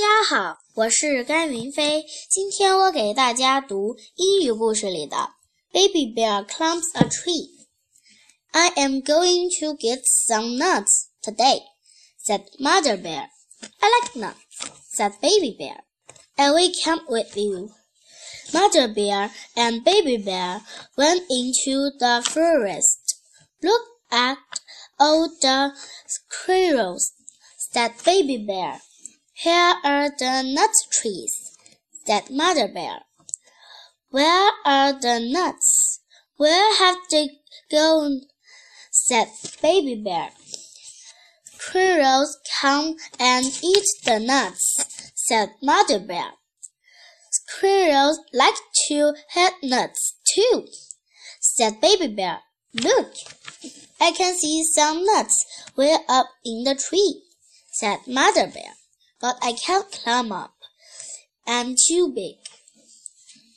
家好，我是甘云飞。今天我给大家读英语故事里的《Baby Bear Climbs a Tree》。I am going to get some nuts today, said Mother Bear. I like nuts, said Baby Bear. I will come with you. Mother Bear and Baby Bear went into the forest. Look at all the squirrels, said Baby Bear. Here are the nut trees, said Mother Bear. Where are the nuts? Where have they gone? said Baby Bear. Squirrels come and eat the nuts, said Mother Bear. Squirrels like to have nuts too, said Baby Bear. Look, I can see some nuts way up in the tree, said Mother Bear but I can't climb up. I'm too big.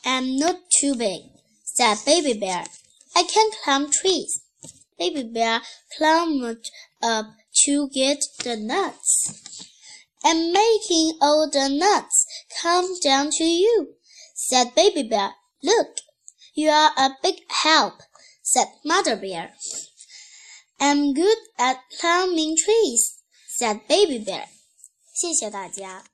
I'm not too big, said Baby Bear. I can climb trees. Baby Bear climbed up to get the nuts. I'm making all the nuts come down to you, said Baby Bear. Look, you are a big help, said Mother Bear. I'm good at climbing trees, said Baby Bear. 谢谢大家。